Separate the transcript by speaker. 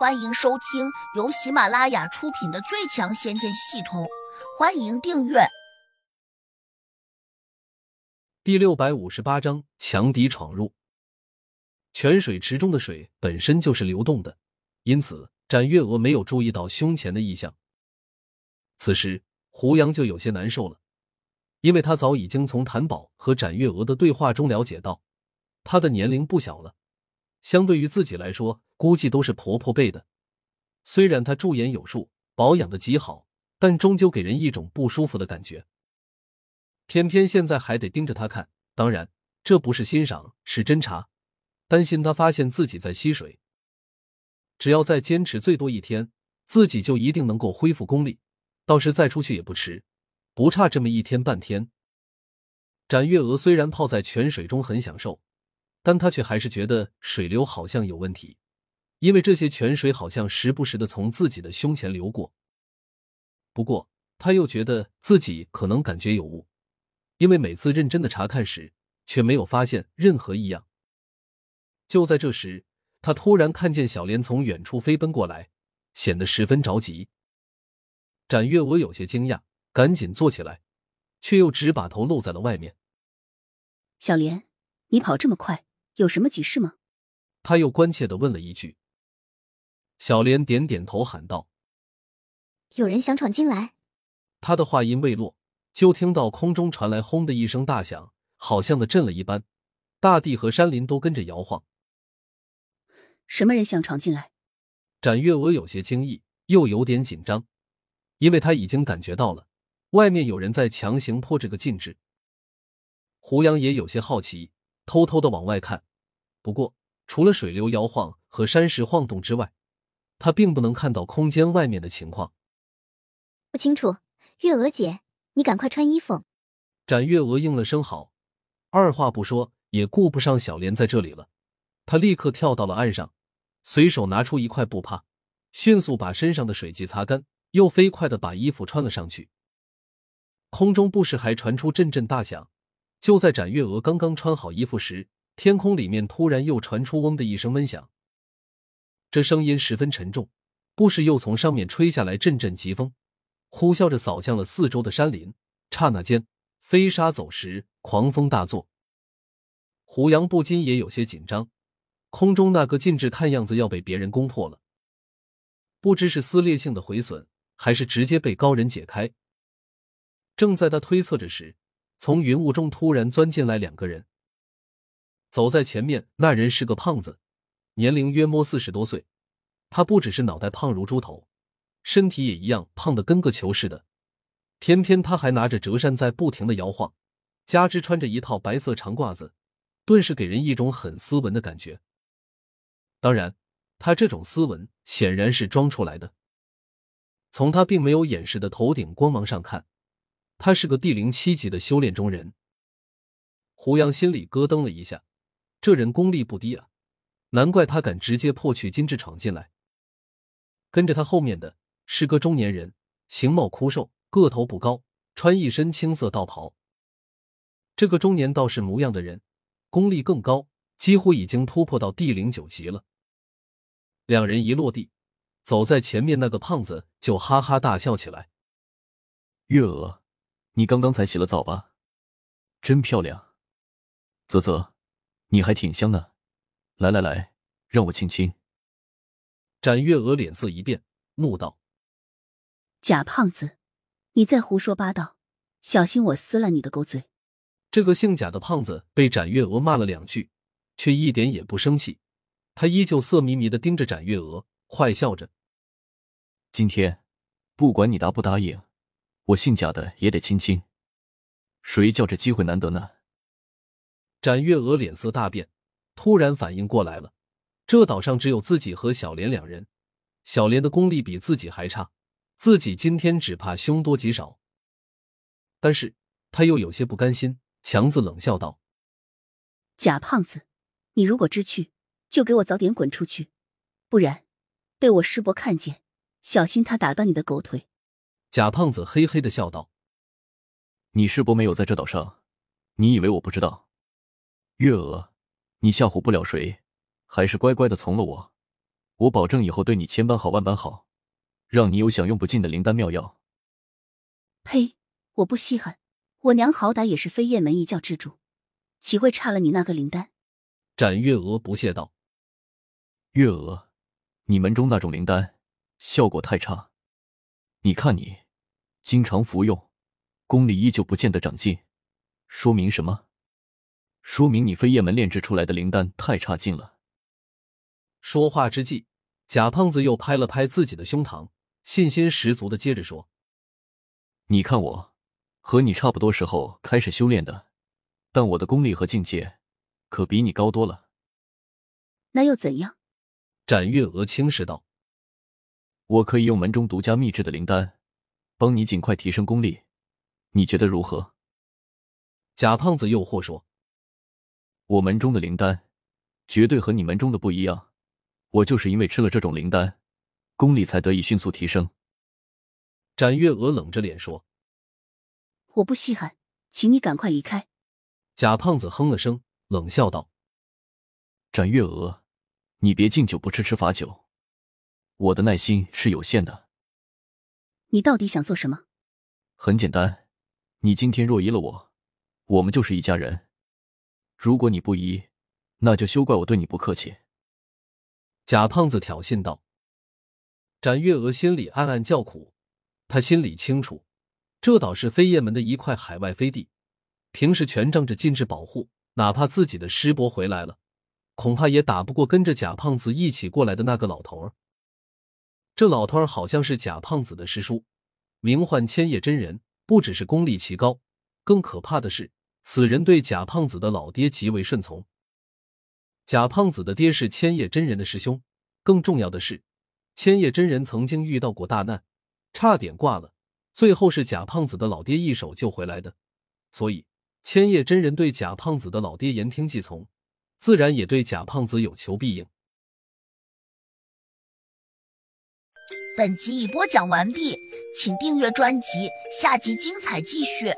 Speaker 1: 欢迎收听由喜马拉雅出品的《最强仙剑系统》，欢迎订阅。
Speaker 2: 第六百五十八章：强敌闯入。泉水池中的水本身就是流动的，因此展月娥没有注意到胸前的异象。此时，胡杨就有些难受了，因为他早已经从谭宝和展月娥的对话中了解到，他的年龄不小了。相对于自己来说，估计都是婆婆辈的。虽然她驻颜有术，保养的极好，但终究给人一种不舒服的感觉。偏偏现在还得盯着她看，当然这不是欣赏，是侦查，担心她发现自己在吸水。只要再坚持最多一天，自己就一定能够恢复功力，到时再出去也不迟，不差这么一天半天。展月娥虽然泡在泉水中很享受。但她却还是觉得水流好像有问题，因为这些泉水好像时不时的从自己的胸前流过。不过他又觉得自己可能感觉有误，因为每次认真的查看时，却没有发现任何异样。就在这时，他突然看见小莲从远处飞奔过来，显得十分着急。展月娥有些惊讶，赶紧坐起来，却又只把头露在了外面。
Speaker 3: 小莲，你跑这么快？有什么急事吗？
Speaker 2: 他又关切的问了一句。小莲点点头，喊道：“
Speaker 4: 有人想闯进来。”
Speaker 2: 他的话音未落，就听到空中传来“轰”的一声大响，好像的震了一般，大地和山林都跟着摇晃。
Speaker 3: 什么人想闯进来？
Speaker 2: 展月娥有些惊异，又有点紧张，因为她已经感觉到了外面有人在强行破这个禁制。胡杨也有些好奇。偷偷的往外看，不过除了水流摇晃和山石晃动之外，他并不能看到空间外面的情况。
Speaker 4: 不清楚，月娥姐，你赶快穿衣服。
Speaker 2: 展月娥应了声好，二话不说，也顾不上小莲在这里了。她立刻跳到了岸上，随手拿出一块布帕，迅速把身上的水迹擦干，又飞快的把衣服穿了上去。空中不时还传出阵阵大响。就在展月娥刚刚穿好衣服时，天空里面突然又传出“嗡”的一声闷响。这声音十分沉重，不时又从上面吹下来阵阵疾风，呼啸着扫向了四周的山林。刹那间，飞沙走石，狂风大作。胡杨不禁也有些紧张，空中那个禁制看样子要被别人攻破了，不知是撕裂性的毁损，还是直接被高人解开。正在他推测着时，从云雾中突然钻进来两个人，走在前面那人是个胖子，年龄约摸四十多岁。他不只是脑袋胖如猪头，身体也一样胖的跟个球似的。偏偏他还拿着折扇在不停的摇晃，加之穿着一套白色长褂子，顿时给人一种很斯文的感觉。当然，他这种斯文显然是装出来的。从他并没有掩饰的头顶光芒上看。他是个地零七级的修炼中人，胡杨心里咯噔了一下，这人功力不低啊，难怪他敢直接破去金翅闯进来。跟着他后面的是个中年人，形貌枯瘦，个头不高，穿一身青色道袍。这个中年道士模样的人，功力更高，几乎已经突破到地灵九级了。两人一落地，走在前面那个胖子就哈哈大笑起来，
Speaker 5: 月娥。你刚刚才洗了澡吧？真漂亮。啧啧，你还挺香呢。来来来，让我亲亲。
Speaker 2: 展月娥脸色一变，怒道：“
Speaker 3: 假胖子，你再胡说八道，小心我撕烂你的狗嘴！”
Speaker 2: 这个姓贾的胖子被展月娥骂了两句，却一点也不生气，他依旧色迷迷的盯着展月娥，坏笑着：“
Speaker 5: 今天，不管你答不答应。”我姓贾的也得亲亲，谁叫这机会难得呢？
Speaker 2: 展月娥脸色大变，突然反应过来了，这岛上只有自己和小莲两人，小莲的功力比自己还差，自己今天只怕凶多吉少。但是他又有些不甘心，强子冷笑道：“
Speaker 3: 贾胖子，你如果知趣，就给我早点滚出去，不然被我师伯看见，小心他打断你的狗腿。”
Speaker 2: 贾胖子嘿嘿的笑道：“
Speaker 5: 你师伯没有在这岛上，你以为我不知道？月娥，你吓唬不了谁，还是乖乖的从了我。我保证以后对你千般好万般好，让你有享用不尽的灵丹妙药。
Speaker 3: 呸！我不稀罕，我娘好歹也是飞燕门一教之主，岂会差了你那个灵丹？
Speaker 2: 展月娥不屑道：“
Speaker 5: 月娥，你门中那种灵丹效果太差，你看你经常服用，功力依旧不见得长进，说明什么？说明你飞燕门炼制出来的灵丹太差劲了。”
Speaker 2: 说话之际。贾胖子又拍了拍自己的胸膛，信心十足的接着说：“
Speaker 5: 你看我，和你差不多时候开始修炼的，但我的功力和境界可比你高多了。
Speaker 3: 那又怎样？”
Speaker 2: 展月娥轻视道：“
Speaker 5: 我可以用门中独家秘制的灵丹，帮你尽快提升功力，你觉得如何？”
Speaker 2: 贾胖子诱惑说：“
Speaker 5: 我门中的灵丹，绝对和你门中的不一样。”我就是因为吃了这种灵丹，功力才得以迅速提升。
Speaker 2: 展月娥冷着脸说：“
Speaker 3: 我不稀罕，请你赶快离开。”
Speaker 2: 贾胖子哼了声，冷笑道：“
Speaker 5: 展月娥，你别敬酒不吃吃罚酒，我的耐心是有限的。
Speaker 3: 你到底想做什么？
Speaker 5: 很简单，你今天若依了我，我们就是一家人；如果你不依，那就休怪我对你不客气。”
Speaker 2: 贾胖子挑衅道：“展月娥心里暗暗叫苦，她心里清楚，这岛是飞燕门的一块海外飞地，平时全仗着禁制保护，哪怕自己的师伯回来了，恐怕也打不过跟着贾胖子一起过来的那个老头儿。这老头儿好像是贾胖子的师叔，名唤千叶真人，不只是功力奇高，更可怕的是，此人对贾胖子的老爹极为顺从。”贾胖子的爹是千叶真人的师兄，更重要的是，千叶真人曾经遇到过大难，差点挂了，最后是贾胖子的老爹一手救回来的。所以，千叶真人对贾胖子的老爹言听计从，自然也对贾胖子有求必应。
Speaker 1: 本集已播讲完毕，请订阅专辑，下集精彩继续。